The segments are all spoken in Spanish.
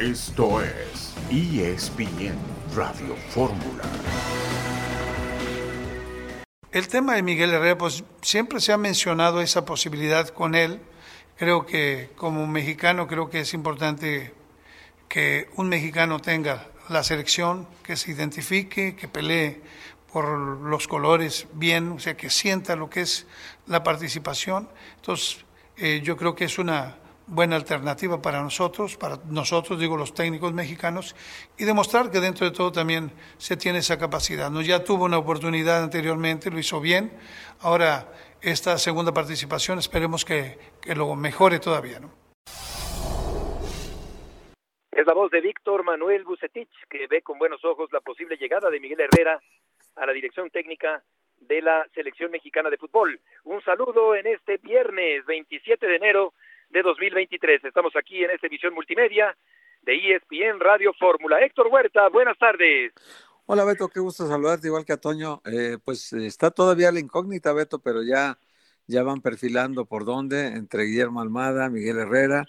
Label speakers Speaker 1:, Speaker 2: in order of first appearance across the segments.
Speaker 1: Esto es ESPN Radio Fórmula.
Speaker 2: El tema de Miguel Herrera, pues siempre se ha mencionado esa posibilidad con él. Creo que como mexicano, creo que es importante que un mexicano tenga la selección, que se identifique, que pelee por los colores bien, o sea, que sienta lo que es la participación. Entonces, eh, yo creo que es una buena alternativa para nosotros, para nosotros, digo, los técnicos mexicanos, y demostrar que dentro de todo también se tiene esa capacidad. ¿no? Ya tuvo una oportunidad anteriormente, lo hizo bien, ahora esta segunda participación esperemos que, que lo mejore todavía.
Speaker 3: Es la voz de Víctor Manuel Bucetich, que ve con buenos ojos la posible llegada de Miguel Herrera a la dirección técnica de la selección mexicana de fútbol. Un saludo en este viernes 27 de enero de 2023. Estamos aquí en esta emisión multimedia de ESPN Radio Fórmula. Héctor Huerta, buenas tardes.
Speaker 4: Hola Beto, qué gusto saludarte, igual que a Toño. Eh, pues está todavía la incógnita, Beto, pero ya, ya van perfilando por dónde, entre Guillermo Almada, Miguel Herrera.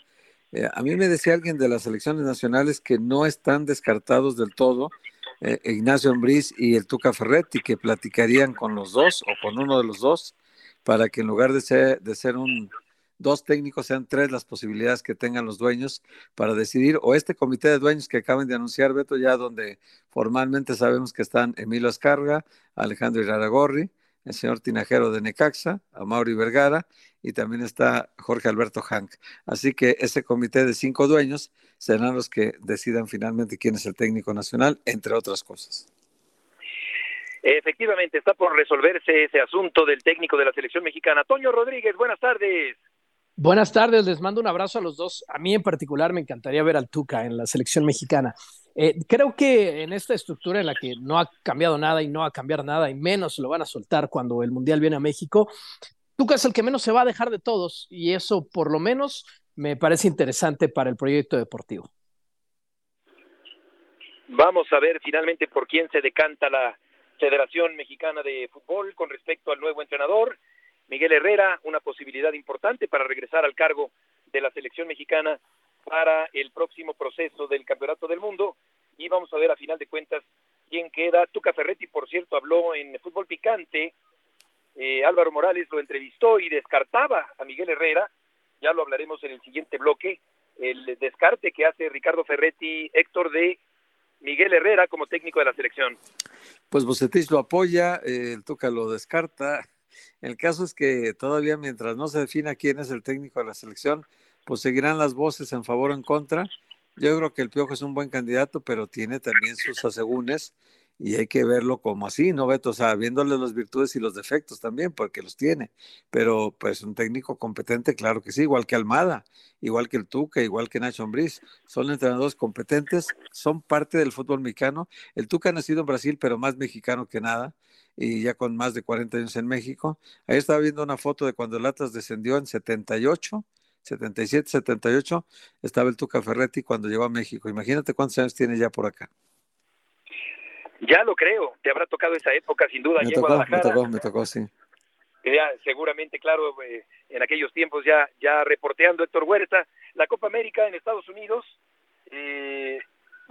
Speaker 4: Eh, a mí me decía alguien de las elecciones nacionales que no están descartados del todo eh, Ignacio Ambriz y el Tuca Ferretti, que platicarían con los dos o con uno de los dos, para que en lugar de ser, de ser un, dos técnicos sean tres las posibilidades que tengan los dueños para decidir, o este comité de dueños que acaban de anunciar, Beto, ya donde formalmente sabemos que están Emilio Escarga, Alejandro Iraragorri, el señor Tinajero de Necaxa, Mauri Vergara, y también está Jorge Alberto Hank. Así que ese comité de cinco dueños serán los que decidan finalmente quién es el técnico nacional, entre otras cosas.
Speaker 3: Efectivamente, está por resolverse ese asunto del técnico de la selección mexicana. Toño Rodríguez, buenas tardes.
Speaker 5: Buenas tardes, les mando un abrazo a los dos. A mí en particular me encantaría ver al Tuca en la selección mexicana. Eh, creo que en esta estructura en la que no ha cambiado nada y no va a cambiar nada y menos lo van a soltar cuando el Mundial viene a México, Tuca es el que menos se va a dejar de todos y eso por lo menos me parece interesante para el proyecto deportivo.
Speaker 3: Vamos a ver finalmente por quién se decanta la Federación Mexicana de Fútbol con respecto al nuevo entrenador. Miguel Herrera, una posibilidad importante para regresar al cargo de la selección mexicana para el próximo proceso del Campeonato del Mundo. Y vamos a ver a final de cuentas quién queda. Tuca Ferretti, por cierto, habló en Fútbol Picante. Eh, Álvaro Morales lo entrevistó y descartaba a Miguel Herrera. Ya lo hablaremos en el siguiente bloque. El descarte que hace Ricardo Ferretti, Héctor, de Miguel Herrera como técnico de la selección.
Speaker 4: Pues Bocetich lo apoya, eh, el Tuca lo descarta el caso es que todavía mientras no se defina quién es el técnico de la selección, pues seguirán las voces en favor o en contra. Yo creo que el Piojo es un buen candidato, pero tiene también sus asegúnes y hay que verlo como así, ¿no, Beto? O sea, viéndole las virtudes y los defectos también, porque los tiene. Pero, pues, un técnico competente, claro que sí, igual que Almada, igual que el Tuca, igual que Nacho Ambriz. Son entrenadores competentes, son parte del fútbol mexicano. El Tuca ha nacido en Brasil, pero más mexicano que nada y ya con más de 40 años en México. Ahí estaba viendo una foto de cuando el Atlas descendió en 78, 77, 78, estaba el Tuca Ferretti cuando llegó a México. Imagínate cuántos años tiene ya por acá.
Speaker 3: Ya lo creo, te habrá tocado esa época sin duda.
Speaker 4: Me, tocó, me tocó, me tocó, sí.
Speaker 3: Ya, seguramente, claro, eh, en aquellos tiempos ya, ya reporteando Héctor Huerta, la Copa América en Estados Unidos, eh,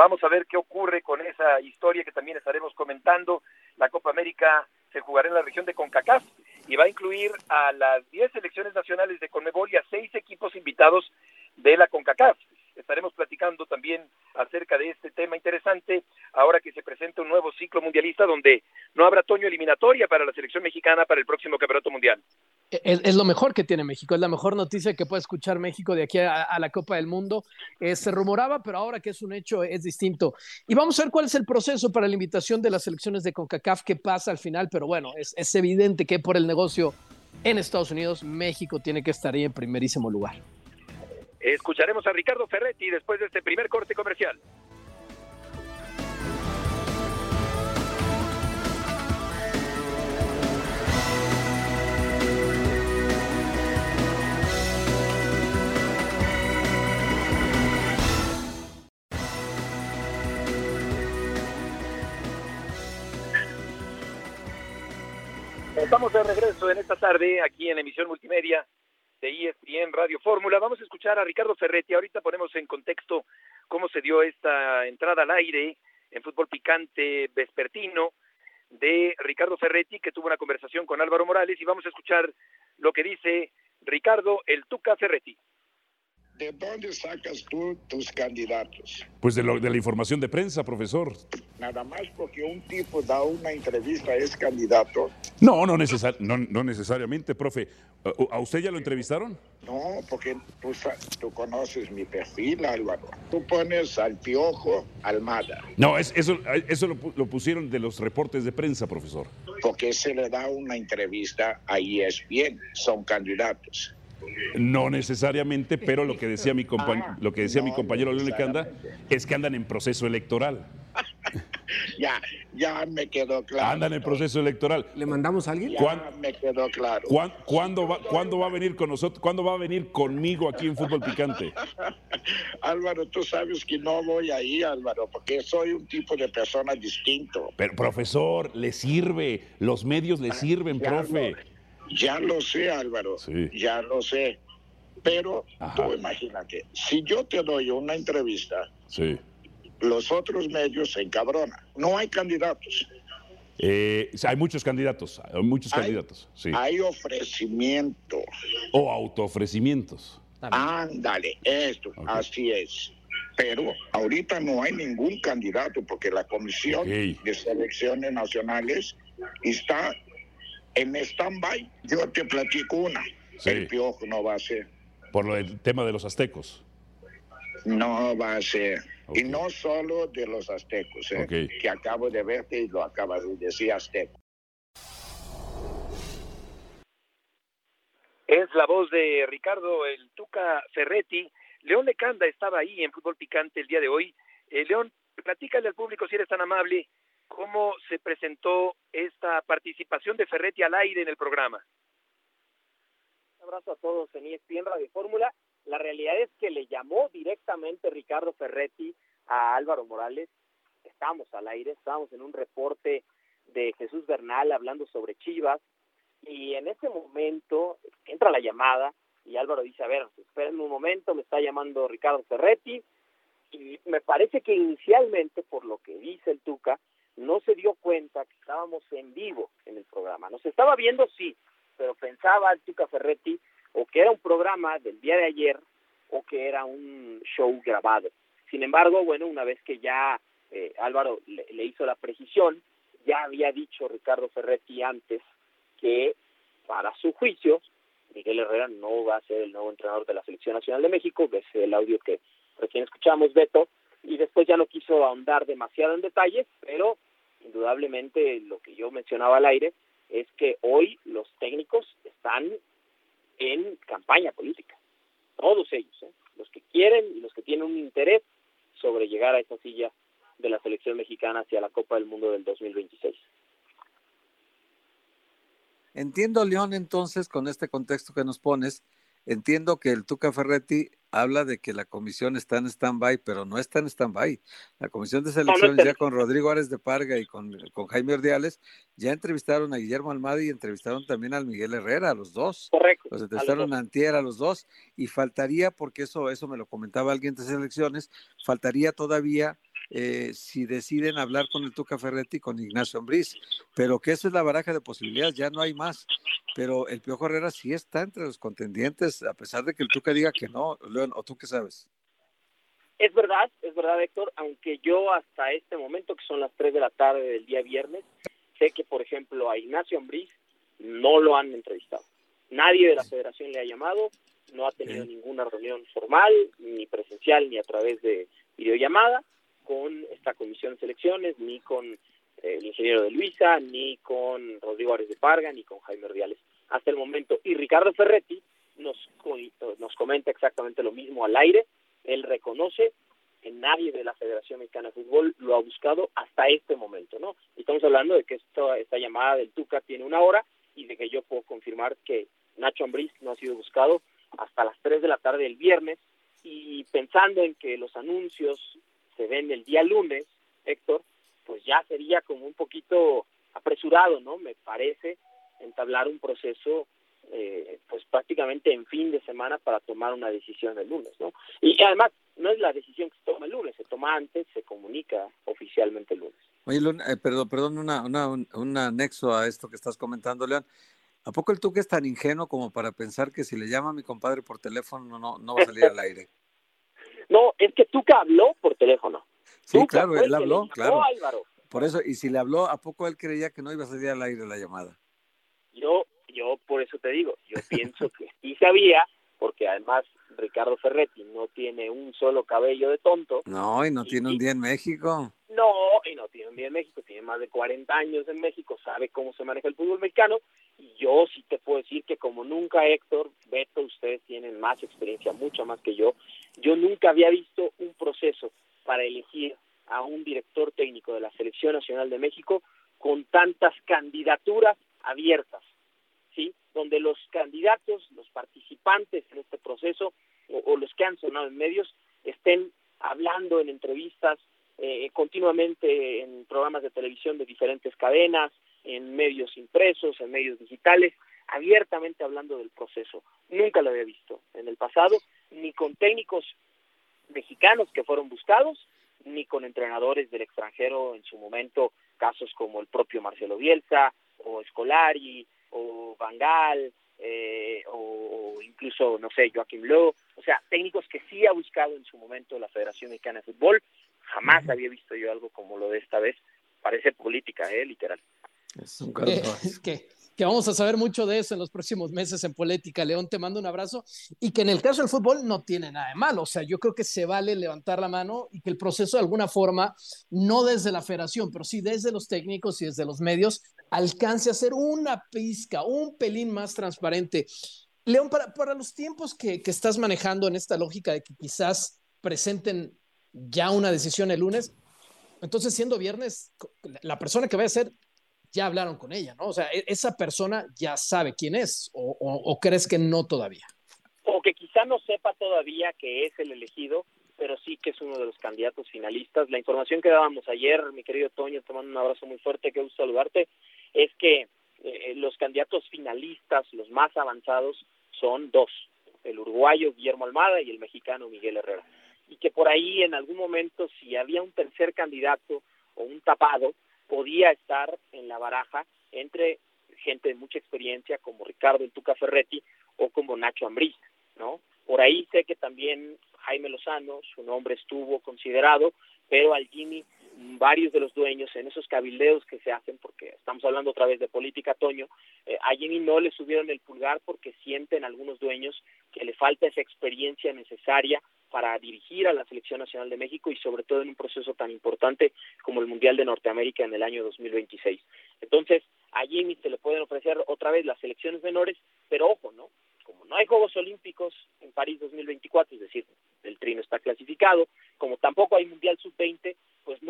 Speaker 3: Vamos a ver qué ocurre con esa historia que también estaremos comentando. La Copa América se jugará en la región de CONCACAF y va a incluir a las 10 selecciones nacionales de CONMEBOL y a 6 equipos invitados de la CONCACAF. Estaremos platicando también acerca de este tema interesante ahora que se presenta un nuevo ciclo mundialista donde no habrá toño eliminatoria para la selección mexicana para el próximo campeonato mundial.
Speaker 5: Es, lo mejor que tiene México, es la mejor noticia que puede escuchar México de aquí a, la Copa del Mundo. Eh, se rumoraba, pero ahora que es un hecho es distinto. Y vamos a ver cuál es el proceso para la invitación de las selecciones de CONCACAF que pasa al final, pero bueno, es, es evidente que por el negocio en Estados Unidos, México tiene que estar ahí en primerísimo lugar.
Speaker 3: Escucharemos a Ricardo Ferretti después de este primer corte comercial. Estamos de regreso en esta tarde aquí en emisión multimedia de ESPN Radio Fórmula. Vamos a escuchar a Ricardo Ferretti. Ahorita ponemos en contexto cómo se dio esta entrada al aire en fútbol picante vespertino de Ricardo Ferretti, que tuvo una conversación con Álvaro Morales, y vamos a escuchar lo que dice Ricardo El Tuca Ferretti.
Speaker 6: ¿De dónde sacas tú tus candidatos?
Speaker 7: Pues de, lo, de la información de prensa, profesor.
Speaker 6: Nada más porque un tipo da una entrevista es candidato.
Speaker 7: No, no, necesar, no, no necesariamente, profe. ¿A usted ya lo entrevistaron?
Speaker 6: No, porque tú, tú conoces mi perfil, Álvaro. Tú pones al piojo Almada.
Speaker 7: No, es, eso, eso lo, lo, pusieron de los reportes de prensa, profesor.
Speaker 6: Porque se le da una entrevista a ESPN. Son candidatos.
Speaker 7: No necesariamente, pero lo que decía mi,
Speaker 6: Ah,
Speaker 7: lo que decía mi compañero León Lecanda es que andan en proceso electoral.
Speaker 6: ya, ya me quedó claro.
Speaker 7: Andan en proceso electoral.
Speaker 8: ¿Le mandamos a alguien?
Speaker 6: Ya me quedó claro.
Speaker 7: ¿Cuán- ¿Cuándo va, ¿Cuándo va a venir con nosotros? ¿Cuándo va a venir conmigo aquí en Fútbol Picante?
Speaker 6: Álvaro, tú sabes que no voy ahí, Álvaro, porque soy un tipo de persona distinto.
Speaker 7: Pero, profesor, le sirve, los medios le sirven,
Speaker 6: Ya
Speaker 7: profe.
Speaker 6: lo- Ya lo sé, Álvaro.
Speaker 7: Sí.
Speaker 6: Ya lo sé. Pero
Speaker 7: Ajá.
Speaker 6: tú imagínate, si yo te doy una entrevista,
Speaker 7: Sí.
Speaker 6: Los otros medios se encabronan. No hay candidatos.
Speaker 7: Eh, hay muchos candidatos, hay muchos
Speaker 6: Hay-
Speaker 7: candidatos, sí.
Speaker 6: Hay ofrecimiento.
Speaker 7: O autoofrecimientos.
Speaker 6: Ándale, esto, así es. Pero ahorita no hay ningún candidato porque la Comisión de Selecciones Nacionales está en stand-by. Yo te platico una.
Speaker 7: Sí.
Speaker 6: El piojo no va a ser.
Speaker 7: Por lo del tema de los aztecos.
Speaker 6: No va a ser.
Speaker 7: Ok.
Speaker 6: Y no solo de los aztecos, ¿eh?
Speaker 7: Ok.
Speaker 6: que acabo de verte y lo acabas de decir azteco.
Speaker 3: Es la voz de Ricardo El Tuca Ferretti. León Lecanda estaba ahí en Fútbol Picante el día de hoy. Eh, León, platícale al público si eres tan amable cómo se presentó esta participación de Ferretti al aire en el programa.
Speaker 9: Un abrazo a todos en ESPN Radio Fórmula. La realidad es que le llamó directamente Ricardo Ferretti a Álvaro Morales. Estábamos al aire, estábamos en un reporte de Jesús Bernal hablando sobre Chivas y en ese momento entra la llamada y Álvaro dice, a ver, espérenme un momento, me está llamando Ricardo Ferretti y me parece que inicialmente, por lo que dice el Tuca, no se dio cuenta que estábamos en vivo en el programa. Nos estaba viendo, sí, pero pensaba el Tuca Ferretti o que era un programa del día de ayer o que era un show grabado. Sin embargo, bueno, una vez que ya eh, Álvaro le, le hizo la precisión, ya había dicho Ricardo Ferretti antes que para su juicio Miguel Herrera no va a ser el nuevo entrenador de la Selección Nacional de México, que es el audio que recién escuchamos, Beto, y después ya no quiso ahondar demasiado en detalles, pero indudablemente lo que yo mencionaba al aire es que hoy los técnicos están en campaña política, todos ellos, ¿eh? los que quieren y los que tienen un interés sobre llegar a esa silla de la selección mexicana hacia la Copa del Mundo del 2026.
Speaker 4: Entiendo, León, entonces, con este contexto que nos pones, entiendo que el Tuca Ferretti habla de que la comisión está en stand-by, pero no está en stand-by. La comisión de selecciones
Speaker 9: está-
Speaker 4: ya con Rodrigo Ares de Parga y con, con Jaime Ordiales ya entrevistaron a Guillermo Almada y entrevistaron también al Miguel Herrera, a los dos.
Speaker 9: Correcto.
Speaker 4: Los entrevistaron a Antier a los dos y faltaría, porque eso, eso me lo comentaba alguien de selecciones, faltaría todavía eh, si deciden hablar con el Tuca Ferretti y con Ignacio Ambriz, pero que eso es la baraja de posibilidades, ya no hay más. Pero el Piojo Herrera sí está entre los contendientes, a pesar de que el Tuca diga que no, León, o tú qué sabes.
Speaker 9: Es verdad, es verdad, Héctor, aunque yo hasta este momento, que son las 3 de la tarde del día viernes, sé que, por ejemplo, a Ignacio Ambriz no lo han entrevistado. Nadie de la federación le ha llamado, no ha tenido ninguna reunión formal, ni presencial, ni a través de videollamada con esta comisión de selecciones, ni con eh, el ingeniero de Luisa, ni con Rodrigo Ares de Parga, ni con Jaime Ordiales hasta el momento. Y Ricardo Ferretti nos, nos comenta exactamente lo mismo al aire. Él reconoce que nadie de la Federación Mexicana de Fútbol lo ha buscado hasta este momento, ¿no? Estamos hablando de que esto, esta llamada del Tuca tiene una hora y de que yo puedo confirmar que Nacho Ambriz no ha sido buscado hasta las 3 de la tarde del viernes y pensando en que los anuncios se ven el día lunes, Héctor, pues ya sería como un poquito apresurado, ¿no? Me parece entablar un proceso eh, pues prácticamente en fin de semana para tomar una decisión el lunes, ¿no? Y además no es la decisión que se toma el lunes, se toma antes, se comunica oficialmente el lunes.
Speaker 4: Oye, eh, perdón, perdón, una, una, un, anexo a esto que estás comentando, León. ¿A poco el Tuca es tan ingenuo como para pensar que si le llama a mi compadre por teléfono no, no va a salir al aire?
Speaker 9: No, es que Tuca habló por teléfono.
Speaker 4: Sí, claro, él habló, claro. Por eso, y si le habló, ¿a poco él creía que no iba a salir al aire la llamada?
Speaker 9: Yo, yo por eso te digo, yo pienso que sí sabía, porque además Ricardo Ferretti no tiene un solo cabello de tonto.
Speaker 4: No, y no tiene un día en México.
Speaker 9: No, y no tiene un día en México, tiene más de 40 años en México, sabe cómo se maneja el fútbol mexicano, y yo sí te puedo decir que como nunca Héctor, Beto, ustedes tienen más experiencia, mucho más que yo, yo nunca había visto un proceso para elegir a un director técnico de la Selección Nacional de México con tantas candidaturas abiertas. Donde los candidatos, los participantes en este proceso o, los que han sonado en medios estén hablando en entrevistas eh, continuamente en programas de televisión de diferentes cadenas, en medios impresos, en medios digitales, abiertamente hablando del proceso. Nunca lo había visto en el pasado, ni con técnicos mexicanos que fueron buscados, ni con entrenadores del extranjero en su momento, casos como el propio Marcelo Bielsa, o Scolari, o Bangal, eh, o, incluso, no sé, Joaquim Lowe, o sea, técnicos que sí ha buscado en su momento la Federación Mexicana de Fútbol, jamás había visto yo algo como lo de esta vez, parece política, eh, literal.
Speaker 5: Es un caso. que, que vamos a saber mucho de eso en los próximos meses en Política. León, te mando un abrazo y que en el caso del fútbol no tiene nada de malo. O sea, yo creo que se vale levantar la mano y que el proceso de alguna forma, no desde la federación, pero sí desde los técnicos y desde los medios, alcance a ser una pizca, un pelín más transparente. León, para, para los tiempos que, que estás manejando en esta lógica de que quizás presenten ya una decisión el lunes, entonces siendo viernes, la persona que va a ser ya hablaron con ella, ¿no? O sea, e-, esa persona ya sabe quién es, o, crees que no todavía.
Speaker 9: O que quizá no sepa todavía que es el elegido, pero sí que es uno de los candidatos finalistas. La información que dábamos ayer, mi querido Toño, te mando un abrazo muy fuerte, que gusto saludarte, es que eh, los candidatos finalistas, los más avanzados, son dos, el uruguayo Guillermo Almada y el mexicano Miguel Herrera. Y que por ahí en algún momento, si había un tercer candidato o un tapado, podía estar en la baraja entre gente de mucha experiencia como Ricardo El Tuca Ferretti o como Nacho Ambriz, ¿no? Por ahí sé que también Jaime Lozano, su nombre estuvo considerado, pero al Jimmy varios de los dueños en esos cabildeos que se hacen, porque estamos hablando otra vez de política, Toño, eh, a Jimmy no le subieron el pulgar porque sienten algunos dueños que le falta esa experiencia necesaria para dirigir a la Selección Nacional de México y sobre todo en un proceso tan importante como el Mundial de Norteamérica en el año 2026. Entonces, a Jimmy se le pueden ofrecer otra vez las selecciones menores, pero ojo, ¿no? Como no hay Juegos Olímpicos en París 2024, es decir, el trino está clasificado, como tampoco hay Mundial Sub-20, pues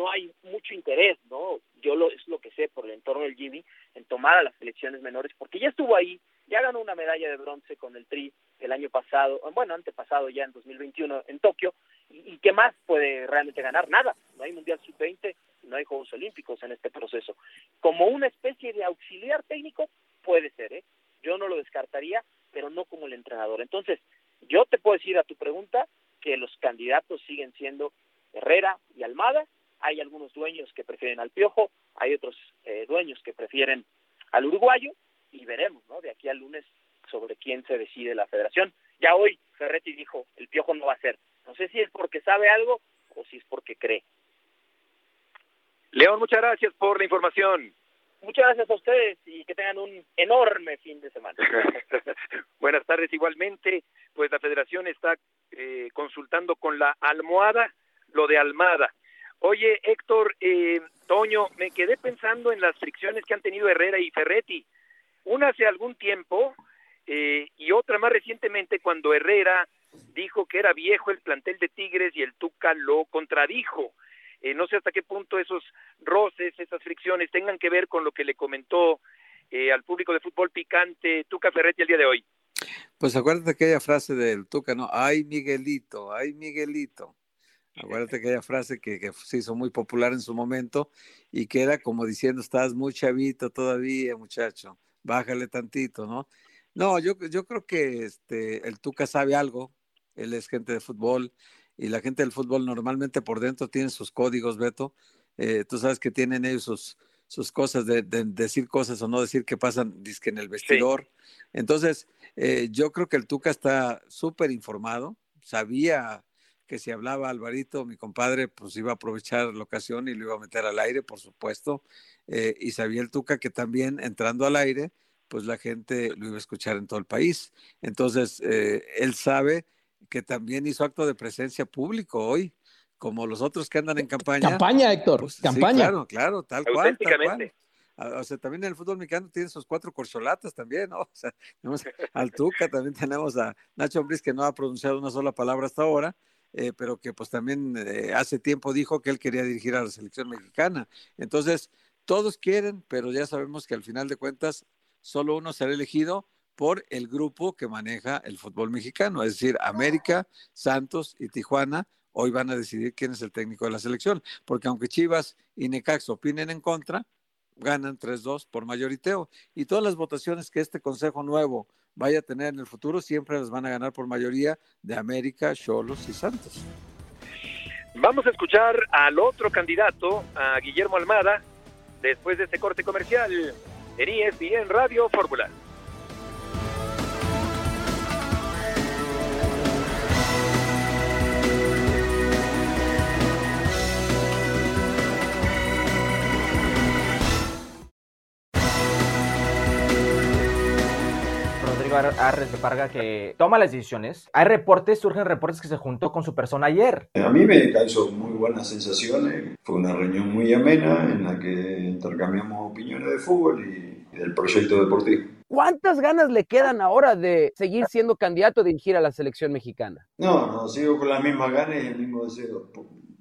Speaker 9: no hay mucho interés, ¿no? Yo lo, es lo que sé por el entorno del Jimmy en tomar a las selecciones menores, porque ya estuvo ahí, ya ganó una medalla de bronce con el Tri el año pasado, bueno, antepasado ya en 2021 en Tokio, y, qué más puede realmente ganar? Nada, no hay Mundial Sub-20, no hay Juegos Olímpicos en este proceso. Como una especie de auxiliar técnico, puede ser, ¿eh? Yo no lo descartaría, pero no como el entrenador. Entonces, yo te puedo decir a tu pregunta que los candidatos siguen siendo Herrera y Almada, hay algunos dueños que prefieren al Piojo, hay otros eh, dueños que prefieren al uruguayo, y veremos, ¿no? De aquí al lunes sobre quién se decide la federación. Ya hoy Ferretti dijo, el Piojo no va a ser. No sé si es porque sabe algo o si es porque cree.
Speaker 3: León, muchas gracias por la información.
Speaker 9: Muchas gracias a ustedes y que tengan un enorme fin de semana.
Speaker 3: Buenas tardes igualmente. Pues la federación está eh, consultando con la almohada lo de Almada. Oye, Héctor, eh, Toño, me quedé pensando en las fricciones que han tenido Herrera y Ferretti. Una hace algún tiempo eh, y otra más recientemente cuando Herrera dijo que era viejo el plantel de Tigres y el Tuca lo contradijo. Eh, no sé hasta qué punto esos roces, esas fricciones tengan que ver con lo que le comentó eh, al público de fútbol picante Tuca Ferretti el día de hoy.
Speaker 4: Pues acuérdate aquella frase del Tuca, ¿no? Ay, Miguelito, ay, Miguelito. Acuérdate aquella frase que, que, se hizo muy popular en su momento y que era como diciendo, estás muy chavito todavía, muchacho, bájale tantito, ¿no? No, yo, yo creo que este, el Tuca sabe algo, él es gente de fútbol y la gente del fútbol normalmente por dentro tiene sus códigos, Beto. Eh, tú sabes que tienen ellos sus, sus cosas de, decir cosas o no decir que pasan disque en el vestidor. Entonces, eh, yo creo que el Tuca está súper informado, sabía que si hablaba Alvarito, mi compadre, pues iba a aprovechar la ocasión y lo iba a meter al aire, por supuesto. Eh, y sabía el Tuca que también entrando al aire, pues la gente lo iba a escuchar en todo el país. Entonces, eh, él sabe que también hizo acto de presencia público hoy, como los otros que andan en campaña.
Speaker 5: Campaña, Héctor, pues, campaña.
Speaker 4: claro, claro, tal cual, tal cual. Ah, o sea, también en el fútbol mexicano tiene sus cuatro corcholatas también, ¿no? O sea, tenemos al Tuca, también tenemos a Nacho Ambriz que no ha pronunciado una sola palabra hasta ahora, eh, pero que pues también eh, hace tiempo dijo que él quería dirigir a la selección mexicana. Entonces, todos quieren, pero ya sabemos que al final de cuentas solo uno será elegido por el grupo que maneja el fútbol mexicano, es decir, América, Santos y Tijuana. Hoy van a decidir quién es el técnico de la selección, porque aunque Chivas y Necax opinen en contra, ganan 3-2 por mayoriteo. Y todas las votaciones que este Consejo Nuevo vaya a tener en el futuro siempre las van a ganar por mayoría de América, Cholos y Santos.
Speaker 3: Vamos a escuchar al otro candidato, a Guillermo Almada, después de este corte comercial en ESPN Radio Fórmula.
Speaker 8: Arres de Parga que toma las decisiones. Hay reportes, surgen reportes que se juntó con su persona ayer.
Speaker 10: A mí me causó muy buenas sensaciones. Fue una reunión muy amena en la que intercambiamos opiniones de fútbol y, del proyecto deportivo.
Speaker 8: ¿Cuántas ganas le quedan ahora de seguir siendo candidato a dirigir a la selección mexicana?
Speaker 10: No, no, sigo con las mismas ganas y el mismo deseo.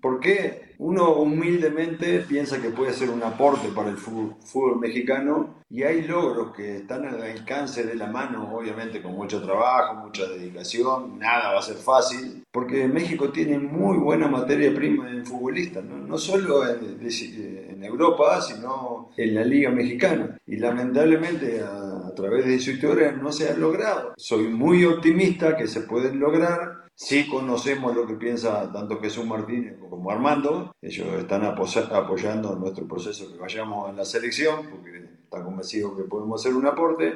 Speaker 10: ¿Por qué uno humildemente piensa que puede ser un aporte para el fútbol, mexicano y hay logros que están al alcance de la mano, obviamente con mucho trabajo, mucha dedicación, nada va a ser fácil, porque México tiene muy buena materia prima en futbolistas, no, solo en, Europa, sino en la Liga Mexicana. Y lamentablemente a, a través de su historia no se ha logrado. Soy muy optimista que se pueden lograr Sí conocemos lo que piensa tanto Jesús Martínez como Armando. Ellos están apoyando nuestro proceso que vayamos en la selección porque están convencidos que podemos hacer un aporte.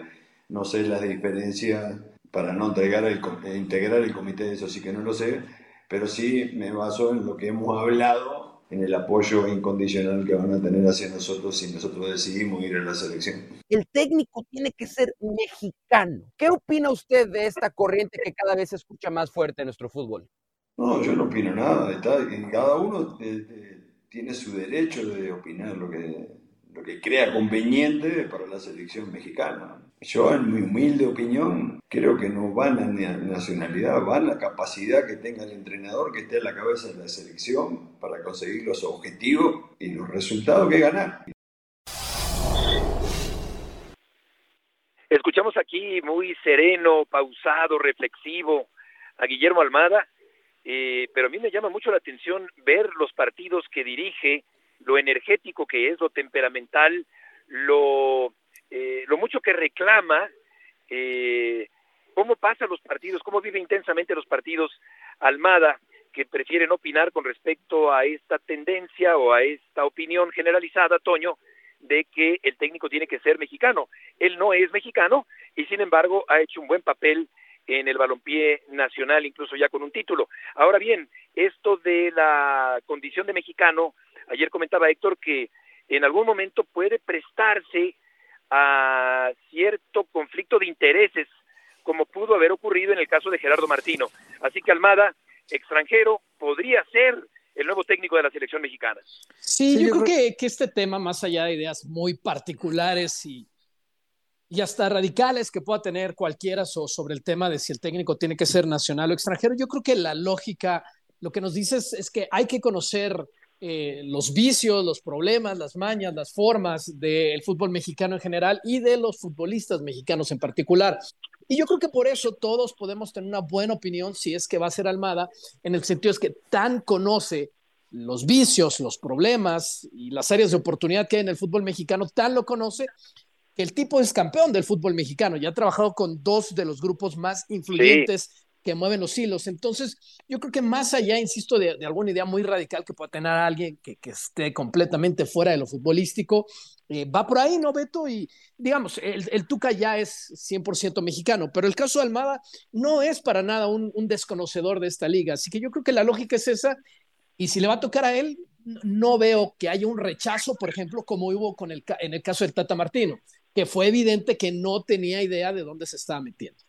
Speaker 10: No sé las diferencias para no entregar el, integrar el comité, eso sí que no lo sé, pero sí me baso en lo que hemos hablado en el apoyo incondicional que van a tener hacia nosotros si nosotros decidimos ir a la selección.
Speaker 8: El técnico tiene que ser mexicano. ¿Qué opina usted de esta corriente que cada vez se escucha más fuerte en nuestro fútbol?
Speaker 10: No, yo no opino nada. cada uno eh, eh, tiene su derecho de opinar lo que, lo que crea conveniente para la selección mexicana. Yo, en mi humilde opinión, creo que no va la nacionalidad, va la capacidad que tenga el entrenador que esté a la cabeza de la selección para conseguir los objetivos y los resultados que ganar.
Speaker 3: Escuchamos aquí muy sereno, pausado, reflexivo a Guillermo Almada, eh, pero a mí me llama mucho la atención ver los partidos que dirige, lo energético que es, lo temperamental, lo eh, lo mucho que reclama, eh, cómo pasa los partidos, cómo vive intensamente los partidos Almada, que prefieren opinar con respecto a esta tendencia o a esta opinión generalizada, Toño, de que el técnico tiene que ser mexicano. Él no es mexicano y sin embargo ha hecho un buen papel en el balompié nacional, incluso ya con un título. Ahora bien, esto de la condición de mexicano, ayer comentaba Héctor que en algún momento puede prestarse a cierto conflicto de intereses, como pudo haber ocurrido en el caso de Gerardo Martino. Así que Almada, extranjero, podría ser el nuevo técnico de la selección mexicana.
Speaker 5: Sí, yo, creo, Que, que, este tema, más allá de ideas muy particulares y, y hasta radicales que pueda tener cualquiera sobre el tema de si el técnico tiene que ser nacional o extranjero, yo creo que la lógica, lo que nos dice es que hay que conocer eh, los vicios, los problemas, las mañas, las formas del fútbol mexicano en general y de los futbolistas mexicanos en particular. Y yo creo que por eso todos podemos tener una buena opinión si es que va a ser Almada, en el sentido es que tan conoce los vicios, los problemas y las áreas de oportunidad que hay en el fútbol mexicano, tan lo conoce que el tipo es campeón del fútbol mexicano, ya ha trabajado con dos de los grupos más influyentes que mueven los hilos. Entonces, yo creo que más allá, insisto, de, alguna idea muy radical que pueda tener alguien que, esté completamente fuera de lo futbolístico, eh, va por ahí, ¿no, Beto? Y digamos, el, Tuca ya es 100% mexicano, pero el caso de Almada no es para nada un, desconocedor de esta liga. Así que yo creo que la lógica es esa. Y si le va a tocar a él, no veo que haya un rechazo, por ejemplo, como hubo con el, en el caso del Tata Martino, que fue evidente que no tenía idea de dónde se estaba metiendo.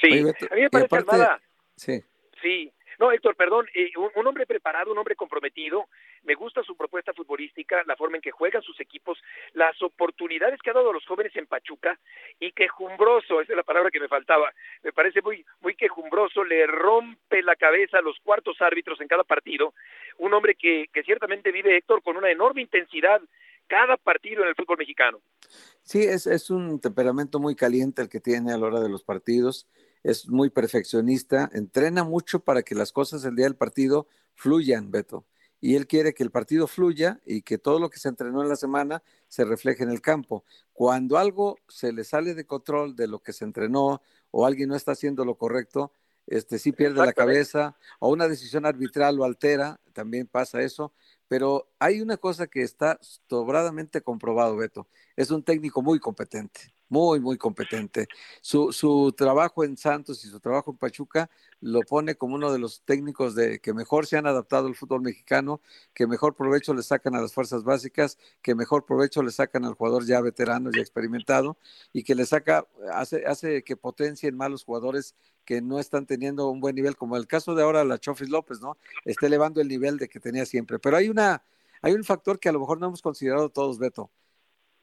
Speaker 3: Sí, a mí me parece Almada. Sí. Sí. No, Héctor, perdón, eh, un, hombre preparado, un hombre comprometido, me gusta su propuesta futbolística, la forma en que juegan sus equipos, las oportunidades que ha dado a los jóvenes en Pachuca y quejumbroso, esa es la palabra que me faltaba, me parece muy, muy quejumbroso, le rompe la cabeza a los cuartos árbitros en cada partido, un hombre que, que ciertamente vive, Héctor, con una enorme intensidad cada partido en el fútbol mexicano.
Speaker 4: Sí, es, es un temperamento muy caliente el que tiene a la hora de los partidos es muy perfeccionista, entrena mucho para que las cosas el día del partido fluyan, Beto. Y él quiere que el partido fluya y que todo lo que se entrenó en la semana se refleje en el campo. Cuando algo se le sale de control de lo que se entrenó o alguien no está haciendo lo correcto, este sí pierde la cabeza o una decisión arbitral lo altera, también pasa eso. Pero hay una cosa que está sobradamente comprobado, Beto. Es un técnico muy competente muy, muy competente. Su, su, trabajo en Santos y su trabajo en Pachuca lo pone como uno de los técnicos de, que mejor se han adaptado al fútbol mexicano, que mejor provecho le sacan a las fuerzas básicas, que mejor provecho le sacan al jugador ya veterano, ya experimentado, y que le saca, hace, hace que potencien malos jugadores que no están teniendo un buen nivel, como el caso de ahora la Chofis López, ¿no? Está elevando el nivel de que tenía siempre. Pero hay una, hay un factor que a lo mejor no hemos considerado todos, Beto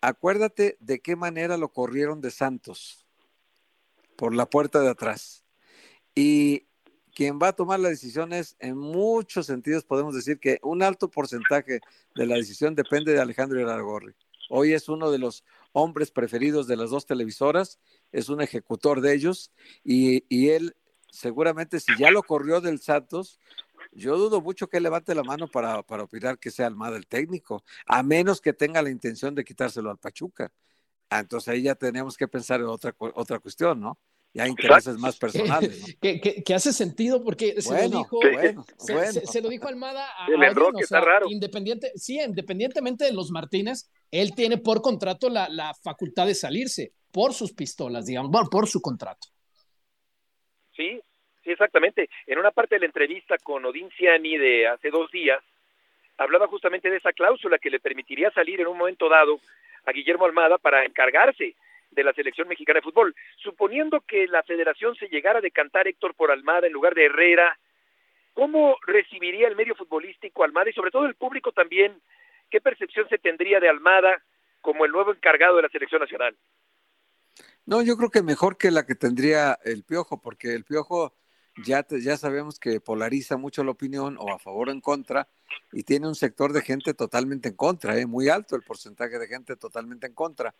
Speaker 4: acuérdate de qué manera lo corrieron de Santos, por la puerta de atrás. Y quien va a tomar la decisión es, en muchos sentidos, podemos decir que un alto porcentaje de la decisión depende de Alejandro Irargorri. Hoy es uno de los hombres preferidos de las dos televisoras, es un ejecutor de ellos y, y él seguramente si ya lo corrió del Santos, yo dudo mucho que levante la mano para, para opinar que sea Almada el técnico, a menos que tenga la intención de quitárselo al Pachuca. Ah, entonces ahí ya tenemos que pensar en otra, otra cuestión, ¿no? Ya intereses más personales. ¿no?
Speaker 5: que, hace sentido porque se lo dijo, se, lo dijo Almada a, Independiente, sí, independientemente de los Martínez, él tiene por contrato la, la facultad de salirse por sus pistolas, digamos, por su contrato.
Speaker 3: Sí, Sí, exactamente. En una parte de la entrevista con Odín Ciani de hace dos días, hablaba justamente de esa cláusula que le permitiría salir en un momento dado a Guillermo Almada para encargarse de la selección mexicana de fútbol. Suponiendo que la federación se llegara a decantar Héctor por Almada en lugar de Herrera, ¿cómo recibiría el medio futbolístico Almada y sobre todo el público también? ¿Qué percepción se tendría de Almada como el nuevo encargado de la selección nacional?
Speaker 4: No, yo creo que mejor que la que tendría el Piojo, porque el Piojo ya, ya sabemos que polariza mucho la opinión o a favor o en contra y tiene un sector de gente totalmente en contra, ¿eh? muy alto el porcentaje de gente totalmente en contra.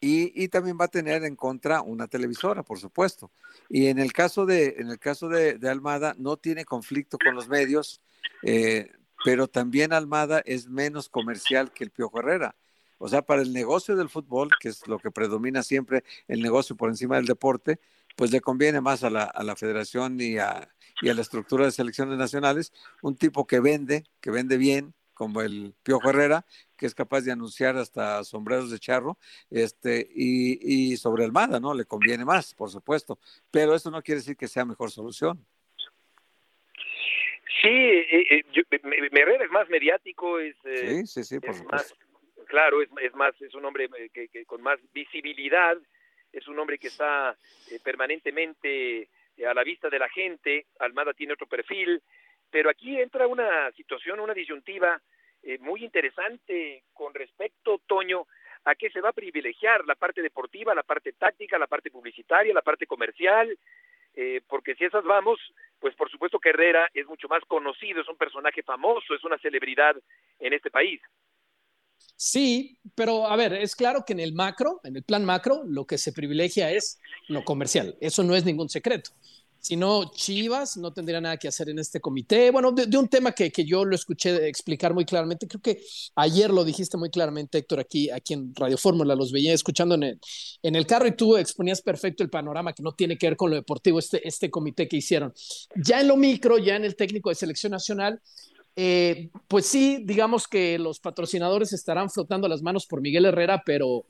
Speaker 4: Y, y, también va a tener en contra una televisora, por supuesto. Y en el caso de, en el caso de Almada, no tiene conflicto con los medios, eh, pero también Almada es menos comercial que el Piojo Herrera. O sea, para el negocio del fútbol, que es lo que predomina siempre, el negocio por encima del deporte, pues le conviene más a la, a la federación y a, y a la estructura de selecciones nacionales un tipo que vende, que vende bien, como el Piojo Herrera, que es capaz de anunciar hasta sombreros de charro, este, y, y sobre Almada, ¿no? Le conviene más, por supuesto, pero eso no quiere decir que sea mejor solución.
Speaker 3: Sí, eh, eh, Herrera es más mediático, es,
Speaker 4: eh, sí, sí, sí, por
Speaker 3: Más, claro, es, es, más, es un hombre que, que con más visibilidad, es un hombre que está eh, permanentemente eh, a la vista de la gente, Almada tiene otro perfil, pero aquí entra una situación, una disyuntiva eh, muy interesante con respecto, Toño, a qué se va a privilegiar la parte deportiva, la parte táctica, la parte publicitaria, la parte comercial, porque si esas vamos, pues por supuesto que Herrera es mucho más conocido, es un personaje famoso, es una celebridad en este país.
Speaker 5: Sí, pero a ver, es claro que en el macro, en el plan macro, lo que se privilegia es lo comercial. Eso no es ningún secreto. Si no, Chivas no tendría nada que hacer en este comité. Bueno, de, un tema que, que, yo lo escuché explicar muy claramente, creo que ayer lo dijiste muy claramente, Héctor, aquí, aquí en Radio Fórmula, los veía escuchando en el, en el carro y tú exponías perfecto el panorama que no tiene que ver con lo deportivo, este, este comité que hicieron. Ya en lo micro, ya en el técnico de selección nacional, eh, pues sí, digamos que los patrocinadores estarán flotando las manos por Miguel Herrera, pero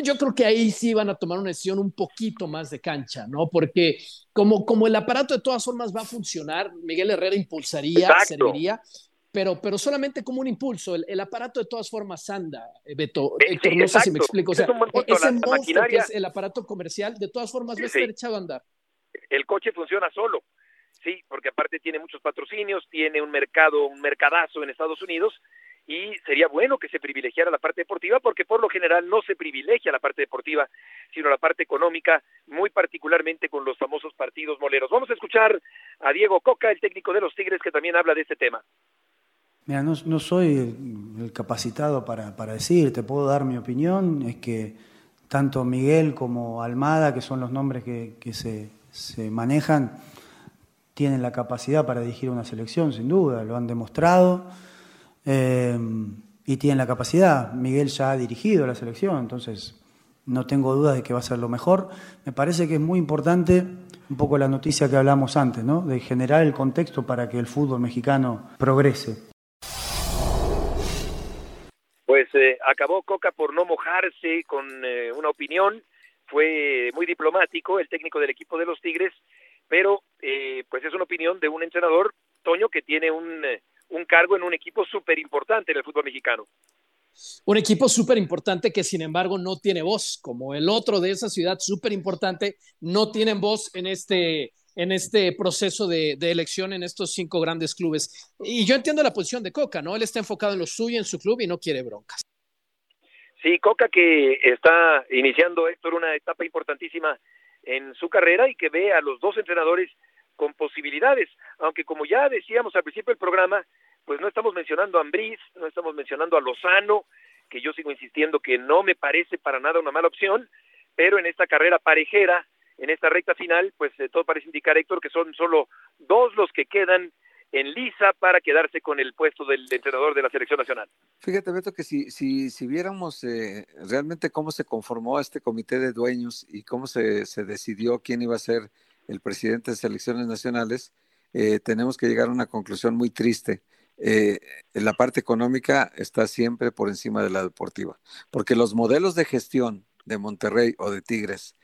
Speaker 5: yo creo que ahí sí van a tomar una decisión un poquito más de cancha, ¿no? Porque como, como el aparato de todas formas va a funcionar, Miguel Herrera impulsaría, serviría, pero, pero solamente como un impulso. El, aparato de todas formas anda, eh, Beto. Héctor, no sé si me explico. O sea, e-, ese monstruo que es el aparato comercial, de todas formas va a estar echado a andar.
Speaker 3: El coche funciona solo, sí, porque aparte tiene muchos patrocinios, tiene un mercado, un mercadazo en Estados Unidos y sería bueno que se privilegiara la parte deportiva porque por lo general no se privilegia la parte deportiva, sino la parte económica, muy particularmente con los famosos partidos moleros. Vamos a escuchar a Diego Coca, el técnico de los Tigres, que también habla de este tema.
Speaker 11: Mira, no, soy el, capacitado para, decir, te puedo dar mi opinión, es que tanto Miguel como Almada, que son los nombres que, se manejan, tienen la capacidad para dirigir una selección, sin duda, lo han demostrado. Eh, y tienen la capacidad. Miguel ya ha dirigido la selección, entonces no tengo dudas de que va a ser lo mejor. Me parece que es muy importante un poco la noticia que hablamos antes, ¿no? de generar el contexto para que el fútbol mexicano progrese.
Speaker 3: Pues eh, acabó Coca por no mojarse con eh, una opinión, fue muy diplomático el técnico del equipo de los Tigres, pero pues es una opinión de un entrenador, Toño, que tiene un un cargo en un equipo súper importante en el fútbol mexicano.
Speaker 5: Un equipo súper importante que sin embargo no tiene voz, como el otro de esa ciudad súper importante, no tienen voz en este, en este proceso de, elección en estos cinco grandes clubes. Y yo entiendo la posición de Coca, ¿no? Él está enfocado en lo suyo, en su club y no quiere broncas.
Speaker 3: Sí, Coca que está iniciando, Héctor, una etapa importantísima en su carrera y que ve a los dos entrenadores con posibilidades, aunque como ya decíamos al principio del programa, pues no estamos mencionando a Ambriz, no estamos mencionando a Lozano, que yo sigo insistiendo que no me parece para nada una mala opción, pero en esta carrera parejera, en esta recta final, pues eh, todo parece indicar, Héctor, que son solo dos los que quedan en lisa para quedarse con el puesto del entrenador de la selección nacional.
Speaker 4: Fíjate, Beto, que si, si, si viéramos eh, realmente cómo se conformó este comité de dueños y cómo se, se decidió quién iba a ser el presidente de selecciones nacionales, eh, tenemos que llegar a una conclusión muy triste. Eh, la parte económica está siempre por encima de la deportiva, porque los modelos de gestión de Monterrey o de Tigres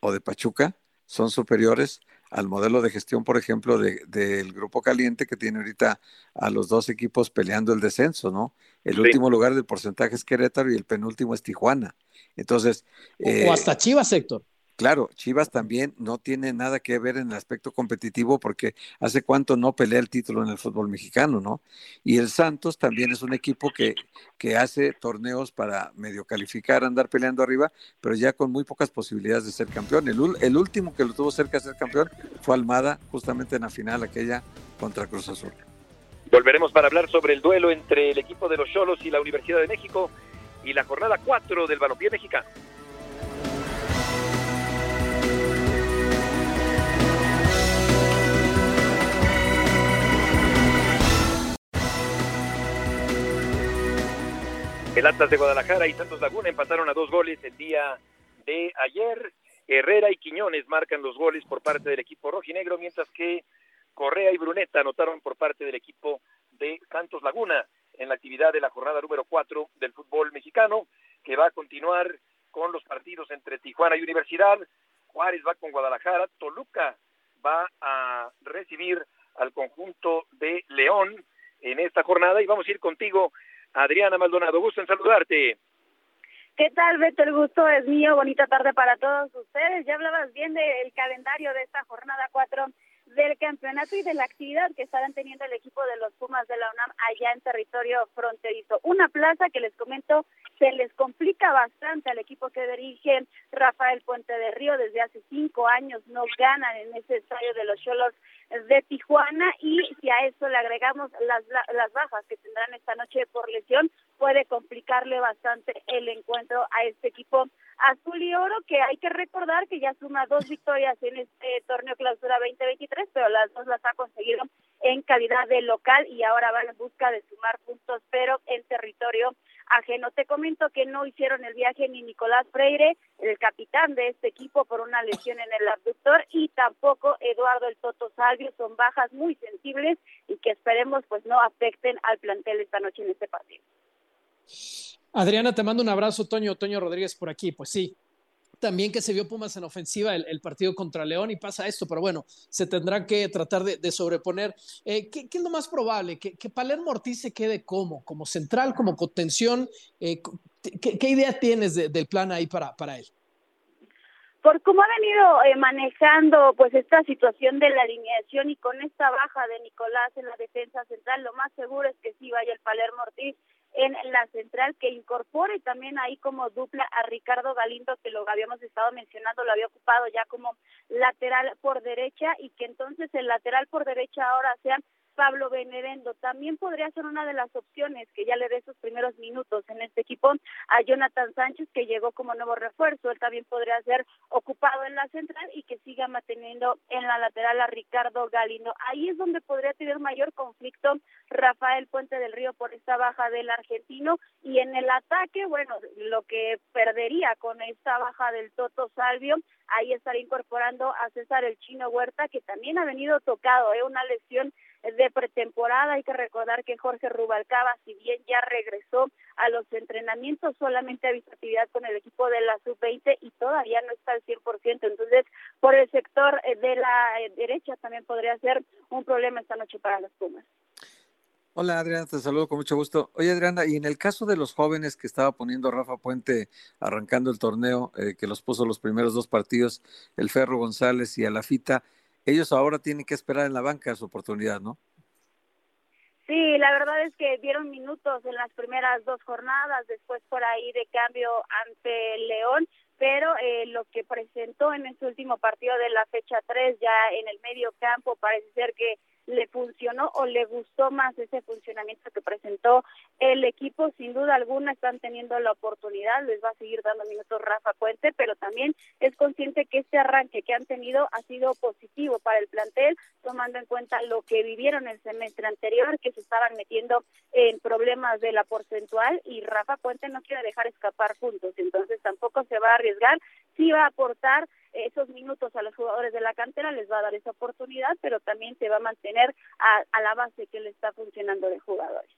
Speaker 4: o de Pachuca son superiores al modelo de gestión, por ejemplo, del Grupo Caliente, que tiene ahorita a los dos equipos peleando el descenso, ¿no? El último lugar del porcentaje es Querétaro y el penúltimo es Tijuana. Entonces.
Speaker 5: o eh, hasta Chivas, Héctor.
Speaker 4: Claro, Chivas también no tiene nada que ver en el aspecto competitivo porque hace cuánto no pelea el título en el fútbol mexicano, ¿no? Y el Santos también es un equipo que, que hace torneos para medio calificar, andar peleando arriba, pero ya con muy pocas posibilidades de ser campeón. El, el último que lo tuvo cerca de ser campeón fue Almada, justamente en la final aquella contra Cruz Azul.
Speaker 3: Volveremos para hablar sobre el duelo entre el equipo de los Cholos y la Universidad de México y la jornada 4 del balompié mexicano. El Atlas de Guadalajara y Santos Laguna empataron a dos goles el día de ayer. Herrera y Quiñones marcan los goles por parte del equipo rojinegro, mientras que Correa y Bruneta anotaron por parte del equipo de Santos Laguna en la actividad de la jornada número 4 del fútbol mexicano, que va a continuar con los partidos entre Tijuana y Universidad. Juárez va con Guadalajara, Toluca va a recibir al conjunto de León en esta jornada y vamos a ir contigo Adriana Maldonado, gusto en saludarte.
Speaker 12: ¿Qué tal, Beto? El gusto es mío. Bonita tarde para todos ustedes. Ya hablabas bien del calendario de esta jornada 4 del campeonato y de la actividad que estarán teniendo el equipo de los Pumas de la UNAM allá en territorio fronterizo. Una plaza que les comento se les complica bastante al equipo que dirige Rafael Puente de Río desde hace cinco años no ganan en ese estadio de los Cholos de Tijuana y si a eso le agregamos las, las bajas que tendrán esta noche por lesión, puede complicarle bastante el encuentro a este equipo azul y oro que hay que recordar que ya suma dos victorias en este torneo clausura 2023, pero las dos las ha conseguido en calidad de local y ahora van en busca de sumar puntos, pero en territorio ajeno. Te comento que no hicieron el viaje ni Nicolás Freire, el capitán de este equipo, por una lesión en el abductor, y tampoco Eduardo el Toto Salvio. Son bajas muy sensibles y que esperemos pues no afecten al plantel esta noche en este partido.
Speaker 5: Adriana, te mando un abrazo, Toño, Toño Rodríguez por aquí. Pues sí, también que se vio Pumas en ofensiva el, partido contra León y pasa esto, pero bueno, se tendrá que tratar de, sobreponer. Eh, ¿qué, es lo más probable? ¿Que, Palermo Ortiz se quede como? ¿Como central, como contención? Eh, ¿qué, idea tienes del plan ahí para, para él?
Speaker 12: Por cómo ha venido eh, manejando pues esta situación de la alineación y con esta baja de Nicolás en la defensa central, lo más seguro es que sí vaya el Palermo Ortiz en la central que incorpore también ahí como dupla a Ricardo Galindo que lo habíamos estado mencionando lo había ocupado ya como lateral por derecha y que entonces el lateral por derecha ahora sea Pablo Benedendo. También podría ser una de las opciones que ya le dé sus primeros minutos en este equipo a Jonathan Sánchez, que llegó como nuevo refuerzo. Él también podría ser ocupado en la central y que siga manteniendo en la lateral a Ricardo Galindo. Ahí es donde podría tener mayor conflicto Rafael Puente del Río por esta baja del argentino. Y en el ataque, bueno, lo que perdería con esta baja del Toto Salvio, ahí estaría incorporando a César el Chino Huerta, que también ha venido tocado, ¿eh? una lesión de pretemporada. Hay que recordar que Jorge Rubalcaba, si bien ya regresó a los entrenamientos, solamente ha visto actividad con el equipo de la sub-20 y todavía no está al 100%. Entonces, por el sector eh, de la eh, derecha también podría ser un problema esta noche para los Pumas.
Speaker 4: Hola Adriana, te saludo con mucho gusto. Oye Adriana, y en el caso de los jóvenes que estaba poniendo Rafa Puente arrancando el torneo, eh, que los puso los primeros dos partidos, el Ferro González y Alafita, ellos ahora tienen que esperar en la banca su oportunidad, ¿no?
Speaker 12: Sí, la verdad es que dieron minutos en las primeras dos jornadas, después por ahí de cambio ante León, pero eh, lo que presentó en ese último partido de la fecha 3 ya en el medio campo parece ser que le funcionó o le gustó más ese funcionamiento que presentó el equipo. Sin duda alguna están teniendo la oportunidad, les va a seguir dando minutos Rafa Puente, pero también es consciente que este arranque que han tenido ha sido positivo para el plantel, tomando en cuenta lo que vivieron el semestre anterior, que se estaban metiendo en problemas de la porcentual y Rafa Puente no quiere dejar escapar puntos, entonces tampoco se va a arriesgar, sí va a aportar esos minutos a los jugadores de la cantera, les va a dar esa oportunidad, pero también se va a mantener a, la base que le está funcionando de jugadores.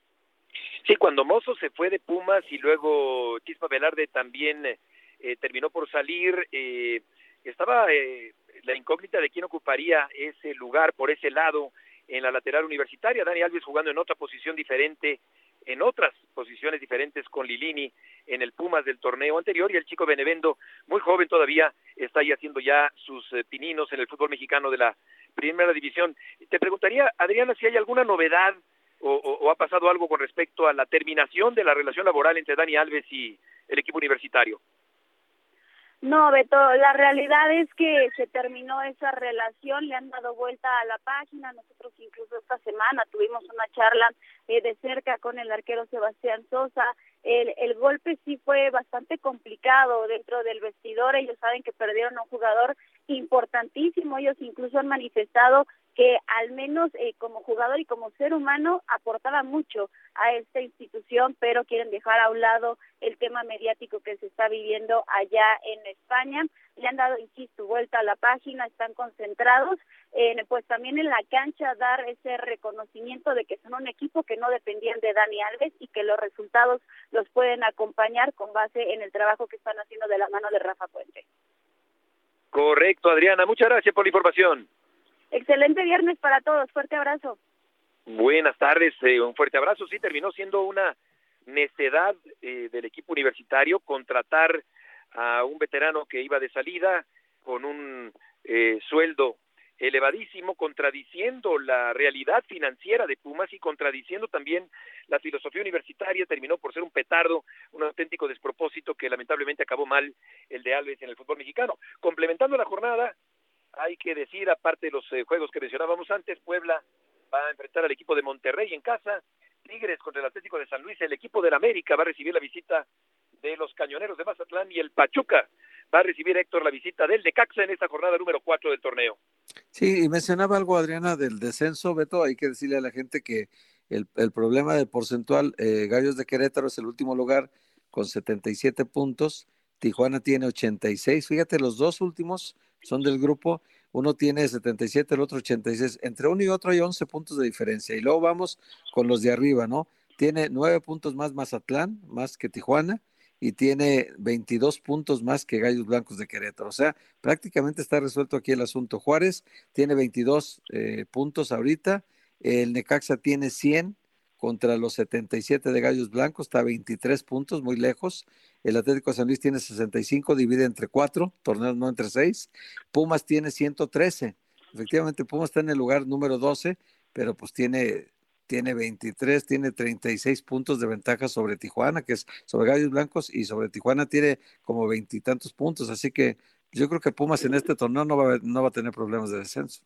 Speaker 3: Sí, cuando Mozo se fue de Pumas y luego Chispa Velarde también eh, terminó por salir, eh, estaba eh, la incógnita de quién ocuparía ese lugar por ese lado en la lateral universitaria, Dani Alves jugando en otra posición diferente en otras posiciones diferentes con Lilini en el Pumas del torneo anterior y el chico Benevendo, muy joven todavía, está ahí haciendo ya sus eh, pininos en el fútbol mexicano de la primera división. Te preguntaría, Adriana, si hay alguna novedad o, ha pasado algo con respecto a la terminación de la relación laboral entre Dani Alves y el equipo universitario.
Speaker 12: No, Beto, la realidad es que se terminó esa relación, le han dado vuelta a la página, nosotros incluso esta semana tuvimos una charla eh, de cerca con el arquero Sebastián Sosa, el, el golpe sí fue bastante complicado dentro del vestidor, ellos saben que perdieron a un jugador importantísimo, ellos incluso han manifestado que al menos eh, como jugador y como ser humano aportaba mucho a esta institución, pero quieren dejar a un lado el tema mediático que se está viviendo allá en España. Le han dado, insisto, vuelta a la página, están concentrados, en, pues también en la cancha dar ese reconocimiento de que son un equipo que no dependían de Dani Alves y que los resultados los pueden acompañar con base en el trabajo que están haciendo de la mano de Rafa Puente.
Speaker 3: Correcto, Adriana. Muchas gracias por la información.
Speaker 12: Excelente viernes para todos. Fuerte abrazo.
Speaker 3: Buenas tardes. Eh, un fuerte abrazo. Sí, terminó siendo una necedad eh, del equipo universitario contratar a un veterano que iba de salida con un eh, sueldo elevadísimo, contradiciendo la realidad financiera de Pumas y contradiciendo también la filosofía universitaria, terminó por ser un petardo, un auténtico despropósito que lamentablemente acabó mal el de Alves en el fútbol mexicano. Complementando la jornada, hay que decir, aparte de los eh, juegos que mencionábamos antes, Puebla va a enfrentar al equipo de Monterrey en casa, Tigres contra el Atlético de San Luis, el equipo del América va a recibir la visita de los Cañoneros de Mazatlán y el Pachuca va a recibir Héctor la visita del Decaxa en esta jornada número 4 del torneo.
Speaker 4: Sí, y mencionaba algo Adriana del descenso, Beto, hay que decirle a la gente que el, el problema del porcentual, eh, Gallos de Querétaro es el último lugar con 77 puntos, Tijuana tiene 86, fíjate, los dos últimos son del grupo, uno tiene 77, el otro 86, entre uno y otro hay 11 puntos de diferencia, y luego vamos con los de arriba, ¿no? Tiene nueve puntos más Mazatlán, más que Tijuana, y tiene 22 puntos más que Gallos Blancos de Querétaro. O sea, prácticamente está resuelto aquí el asunto. Juárez tiene 22 eh, puntos ahorita, el Necaxa tiene 100 contra los 77 de Gallos Blancos, está a 23 puntos, muy lejos. El Atlético de San Luis tiene 65, divide entre 4, torneos no entre 6. Pumas tiene 113. Efectivamente, Pumas está en el lugar número 12, pero pues tiene tiene 23, tiene 36 puntos de ventaja sobre Tijuana, que es sobre Gallos Blancos, y sobre Tijuana tiene como veintitantos puntos. Así que yo creo que Pumas en este torneo no va, no va a tener problemas de descenso.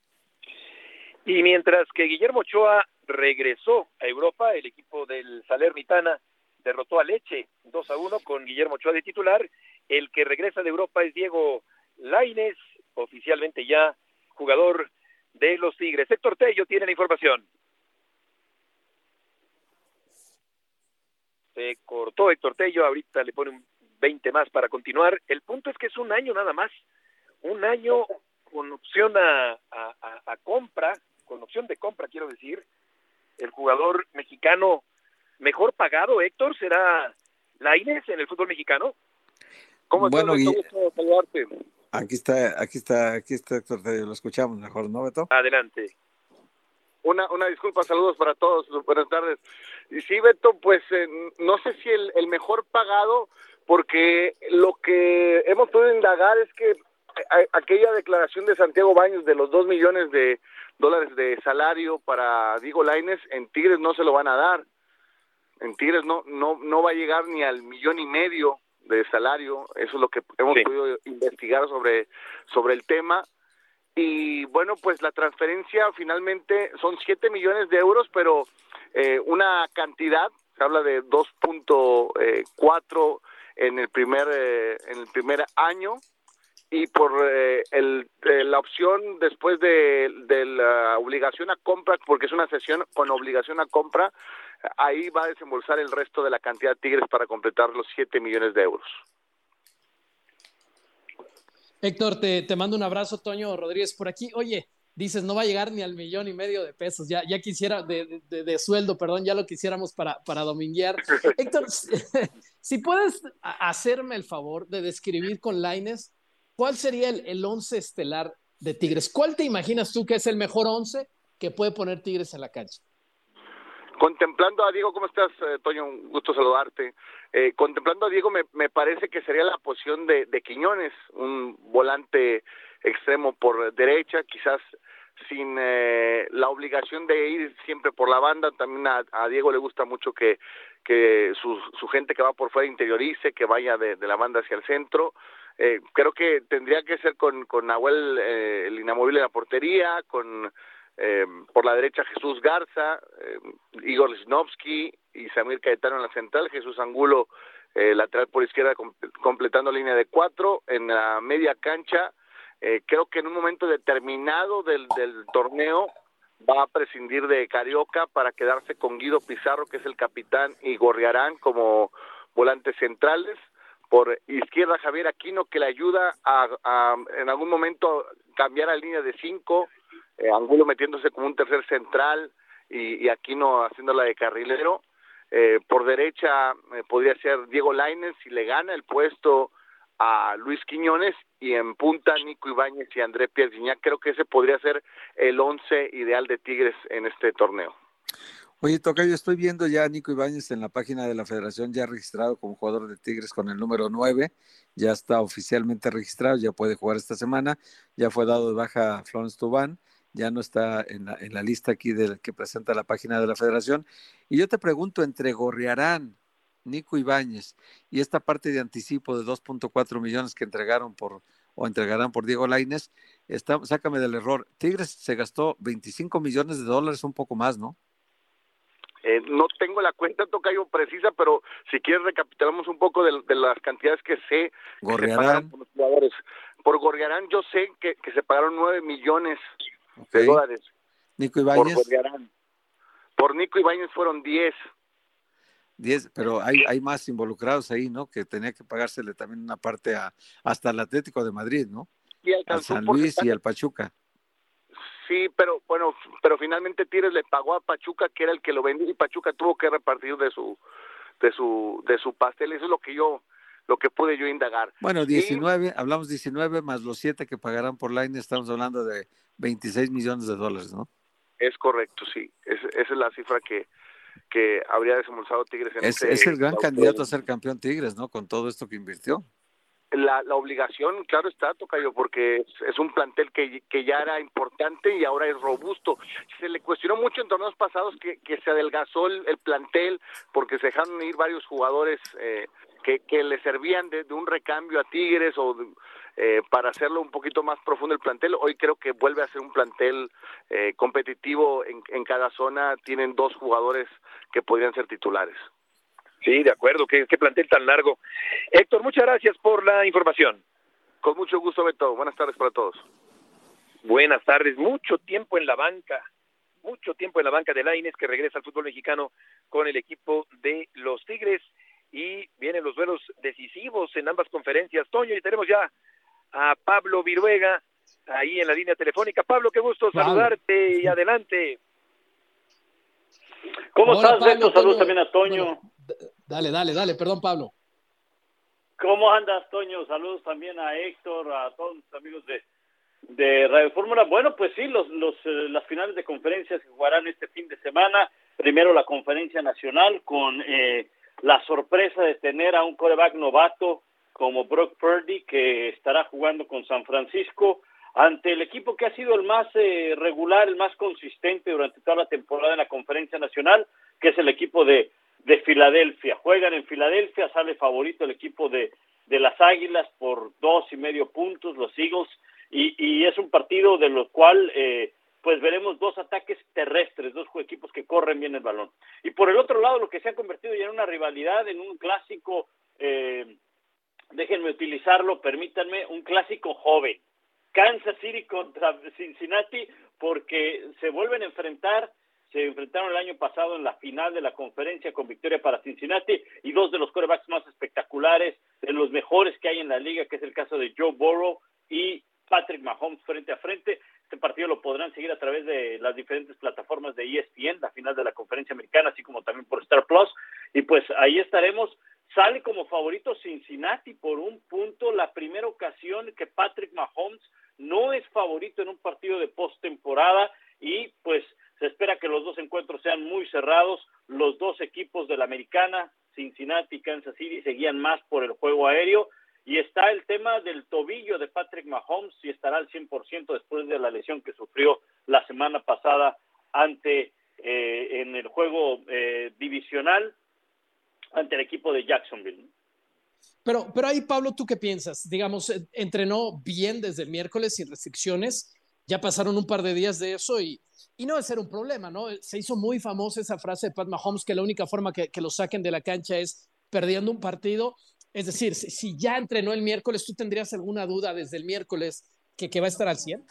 Speaker 3: Y mientras que Guillermo Ochoa regresó a Europa, el equipo del Salernitana derrotó a Leche 2 a 1 con Guillermo Ochoa de titular. El que regresa de Europa es Diego Laines, oficialmente ya jugador de los Tigres. Héctor Tello tiene la información. Se cortó Héctor Tello, ahorita le pone un 20 más para continuar. El punto es que es un año nada más, un año con opción a, a, compra, con opción de compra quiero decir, el jugador mexicano mejor pagado, Héctor, será Laines en el fútbol mexicano.
Speaker 4: ¿Cómo bueno, saludarte. Aquí está, aquí está, aquí está Héctor Tello, lo escuchamos mejor, ¿no, Beto?
Speaker 3: Adelante.
Speaker 13: Una, una disculpa, saludos para todos, buenas tardes. Y sí, Beto, pues eh, no sé si el, el mejor pagado, porque lo que hemos podido indagar es que aquella declaración de Santiago Baños de los dos millones de dólares de salario para Diego Laines, en Tigres no se lo van a dar. En Tigres no, no, no va a llegar ni al millón y medio de salario. Eso es lo que hemos podido investigar sobre, sobre el tema y bueno, pues la transferencia finalmente son 7 millones de euros, pero eh, una cantidad, se habla de 2.4 eh, en el primer eh, en el primer año y por el, la opción después de, de, la obligación a compra, porque es una sesión con obligación a compra, ahí va a desembolsar el resto de la cantidad de Tigres para completar los 7 millones de euros.
Speaker 5: Héctor, te, te, mando un abrazo, Toño Rodríguez, por aquí. Oye, dices, no va a llegar ni al millón y medio de pesos, ya, ya quisiera, de, de, sueldo, perdón, ya lo quisiéramos para, para dominguear. Héctor, si puedes hacerme el favor de describir con Laines, ¿cuál sería el, el once estelar de Tigres? ¿Cuál te imaginas tú que es el mejor once que puede poner Tigres en la cancha?
Speaker 13: Contemplando a Diego, ¿cómo estás, eh, Toño? Un gusto saludarte. Eh, contemplando a Diego, me, me, parece que sería la posición de, de, Quiñones, un volante extremo por derecha, quizás sin eh, la obligación de ir siempre por la banda. También a, a Diego le gusta mucho que, su, su, gente que va por fuera interiorice, que vaya de, de la banda hacia el centro. Eh, creo que tendría que ser con, con Nahuel, eh, el inamovible en la portería, con eh, por la derecha Jesús Garza, eh, Igor Lisnowski y Samir Caetano en la central, Jesús Angulo eh, lateral por izquierda completando línea de cuatro, en la media cancha, eh, creo que en un momento determinado del, del torneo va a prescindir de Carioca para quedarse con Guido Pizarro, que es el capitán, y Gorriarán como volantes centrales. Por izquierda Javier Aquino, que le ayuda a, a en algún momento cambiar a línea de cinco, eh, Angulo metiéndose como un tercer central y, y Aquino haciéndola de carrilero. Eh, por derecha eh, podría ser Diego Lainez si le gana el puesto a Luis Quiñones y en punta Nico Ibáñez y André Pierre Creo que ese podría ser el once ideal de Tigres en este torneo.
Speaker 4: Oye, Tocayo, estoy viendo ya a Nico Ibáñez en la página de la federación ya registrado como jugador de Tigres con el número 9, ya está oficialmente registrado, ya puede jugar esta semana, ya fue dado de baja Florence Tubán, ya no está en la, en la lista aquí del que presenta la página de la federación. Y yo te pregunto, entre Gorriarán, Nico Ibáñez y esta parte de anticipo de 2.4 millones que entregaron por o entregarán por Diego Laines, está, sácame del error. Tigres se gastó 25 millones de dólares, un poco más, ¿no?
Speaker 13: Eh, no tengo la cuenta tocayo precisa, pero si quieres recapitulamos un poco de, las cantidades que sé
Speaker 4: Gorriarán.
Speaker 13: por los jugadores. Por Gorriarán yo sé que, que se pagaron 9 millones de dólares.
Speaker 4: Nico Ibáñez.
Speaker 13: Por. Por Nico Ibáñez fueron 10.
Speaker 4: 10, pero hay, hay más involucrados ahí, ¿no? Que tenía que pagársele también una parte a, hasta el Atlético de Madrid, ¿no?
Speaker 13: Y
Speaker 4: al San Luis y al Pachuca.
Speaker 13: Sí, pero bueno, pero finalmente Tigres le pagó a Pachuca, que era el que lo vendió, y Pachuca tuvo que repartir de su de su de su pastel. Eso es lo que yo lo que pude yo indagar.
Speaker 4: Bueno, 19, hablamos 19 más los 7 que pagarán por Line, estamos hablando de 26 millones de dólares, ¿no?
Speaker 13: Es correcto, sí. esa es la cifra que, que habría desembolsado Tigres en
Speaker 4: es, es el gran candidato a ser campeón Tigres, ¿no? Con todo esto que invirtió
Speaker 13: la, la obligación, claro está, Tocayo, porque es, un plantel que, que, ya era importante y ahora es robusto. Se le cuestionó mucho en torneos pasados que, que se adelgazó el, plantel porque se dejaron ir varios jugadores eh, que, que le servían de, un recambio a Tigres o eh, para hacerlo un poquito más profundo el plantel. Hoy creo que vuelve a ser un plantel eh, competitivo en, en cada zona. Tienen dos jugadores que podrían ser titulares.
Speaker 3: Sí, de acuerdo, qué, qué plantel tan largo. Héctor, muchas gracias por la información.
Speaker 13: Con mucho gusto, Beto. Buenas tardes para todos.
Speaker 3: Buenas tardes. Mucho tiempo en la banca, mucho tiempo en la banca de Laines que regresa al fútbol mexicano con el equipo de los Tigres y vienen los duelos decisivos en ambas conferencias. Toño, y tenemos ya a Pablo Viruega ahí en la línea telefónica. Pablo, qué gusto saludarte y adelante.
Speaker 14: ¿Cómo estás, Beto? Saludos también a Toño.
Speaker 5: Dale, dale, dale, perdón Pablo.
Speaker 14: ¿Cómo andas, Toño? Saludos también a Héctor, a todos los amigos de, de Radio Fórmula. Bueno, pues sí, los, los, eh, las finales de conferencia se jugarán este fin de semana. Primero la conferencia nacional con eh, la sorpresa de tener a un coreback novato como Brock Purdy que estará jugando con San Francisco ante el equipo que ha sido el más eh, regular, el más consistente durante toda la temporada en la conferencia nacional, que es el equipo de de Filadelfia. Juegan en Filadelfia, sale favorito el equipo de, de las Águilas por dos y medio puntos, los Eagles, y, y es un partido de lo cual eh, pues veremos dos ataques terrestres, dos equipos que corren bien el balón. Y por el otro lado, lo que se ha convertido ya en una rivalidad, en un clásico, eh, déjenme utilizarlo, permítanme, un clásico joven. Kansas City contra Cincinnati, porque se vuelven a enfrentar se enfrentaron el año pasado en la final de la conferencia con victoria para Cincinnati y dos de los corebacks más espectaculares, de los mejores que hay en la liga, que es el caso de Joe Burrow y Patrick Mahomes frente a frente. Este partido lo podrán seguir a través de las diferentes plataformas de ESPN, la final de la conferencia americana, así como también por Star Plus. Y pues ahí estaremos. Sale como favorito Cincinnati por un punto, la primera ocasión que Patrick Mahomes no es favorito en un partido de postemporada y pues se espera que los dos encuentros sean muy cerrados. Los dos equipos de la americana, Cincinnati y Kansas City, seguían más por el juego aéreo. Y está el tema del tobillo de Patrick Mahomes, si estará al 100% después de la lesión que sufrió la semana pasada ante eh, en el juego eh, divisional ante el equipo de Jacksonville.
Speaker 5: Pero, pero ahí, Pablo, ¿tú qué piensas? Digamos, eh, entrenó bien desde el miércoles sin restricciones ya pasaron un par de días de eso y, y no debe ser un problema, ¿no? Se hizo muy famosa esa frase de Pat Mahomes que la única forma que, que lo saquen de la cancha es perdiendo un partido. Es decir, si, ya entrenó el miércoles, ¿tú tendrías alguna duda desde el miércoles que, va a estar al 100?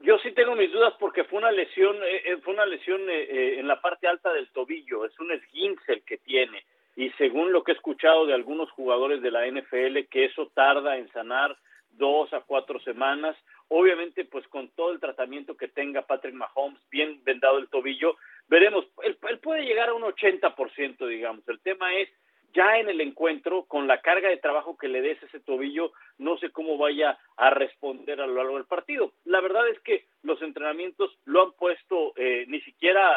Speaker 14: Yo sí tengo mis dudas porque fue una lesión, eh, eh, fue una lesión eh, en la parte alta del tobillo, es un esguince el que tiene y según lo que he escuchado de algunos jugadores de la NFL que eso tarda en sanar dos a cuatro semanas. Obviamente, pues con todo el tratamiento que tenga Patrick Mahomes, bien vendado el tobillo, veremos, él, puede llegar a un 80%, digamos. El tema es, ya en el encuentro, con la carga de trabajo que le des ese tobillo, no sé cómo vaya a responder a lo largo del partido. La verdad es que los entrenamientos lo han puesto, eh, ni siquiera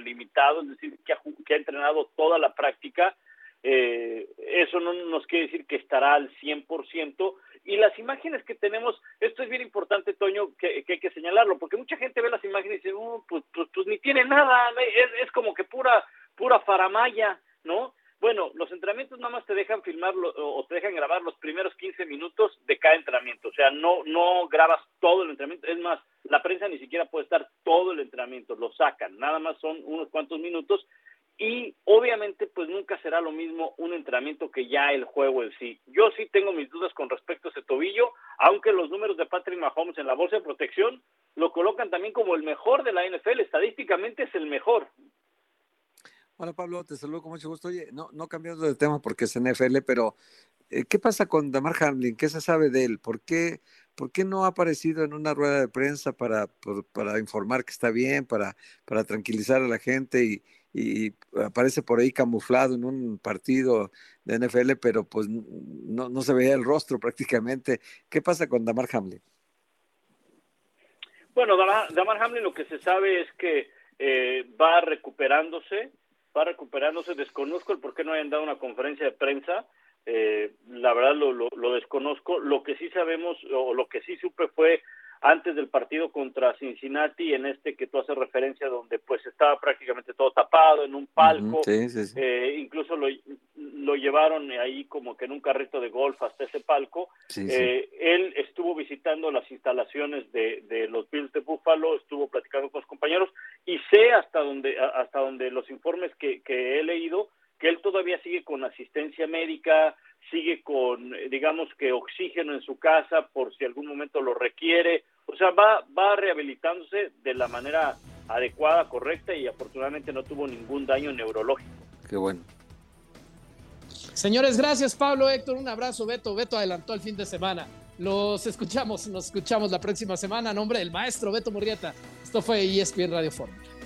Speaker 14: limitado, es decir, que ha, entrenado toda la práctica. Eh, eso no nos quiere decir que estará al 100%. Y las imágenes que tenemos, esto es bien importante, Toño, que, que hay que señalarlo, porque mucha gente ve las imágenes y dice, "Uh, pues, pues, pues ni tiene nada, es, es como que pura, pura faramaya, ¿no? Bueno, los entrenamientos nada más te dejan filmar lo- o te dejan grabar los primeros 15 minutos de cada entrenamiento. O sea, no, no grabas todo el entrenamiento. Es más, la prensa ni siquiera puede estar todo el entrenamiento. Lo sacan. Nada más son unos cuantos minutos. Y obviamente, pues nunca será lo mismo un entrenamiento que ya el juego en sí. Yo sí tengo mis dudas con respecto a ese tobillo, aunque los números de Patrick Mahomes en la bolsa de protección lo colocan también como el mejor de la NFL. Estadísticamente es el mejor.
Speaker 4: Hola Pablo, te saludo con mucho gusto. Oye, no, no cambiando de tema porque es NFL, pero eh, ¿qué pasa con Damar Hamlin? ¿Qué se sabe de él? ¿Por qué, por qué no ha aparecido en una rueda de prensa para, para informar que está bien, para, para tranquilizar a la gente y, y aparece por ahí camuflado en un partido de NFL, pero pues no, no se veía el rostro prácticamente? ¿Qué pasa con Damar Hamlin?
Speaker 14: Bueno, Damar, Damar Hamlin lo que se sabe es que eh, va recuperándose, va recuperándose. Desconozco el por qué no hayan dado una conferencia de prensa. Eh, la verdad lo, lo, lo desconozco. Lo que sí sabemos, o lo que sí supe fue antes del partido contra Cincinnati, en este que tú haces referencia, donde pues estaba prácticamente todo tapado en un palco,
Speaker 4: Ujú, sí, sí, sí.
Speaker 14: eh, incluso lo, lo llevaron ahí como que en un carrito de golf hasta ese palco. Eh, él estuvo visitando las instalaciones de, de los Bills de Buffalo, estuvo platicando con los compañeros y sé hasta donde hasta donde los informes que, que he leído que él todavía sigue con asistencia médica, sigue con, eh, digamos que oxígeno en su casa por si algún momento lo requiere, o sea, va, va rehabilitándose de la manera adecuada, correcta y afortunadamente no tuvo ningún daño neurológico.
Speaker 4: Qué bueno.
Speaker 5: Señores, gracias Pablo, Héctor, un abrazo, Beto. Beto adelantó el fin de semana. Los escuchamos, nos escuchamos la próxima semana a nombre del maestro Beto Murrieta. Esto fue ESPN Radio Fórmula.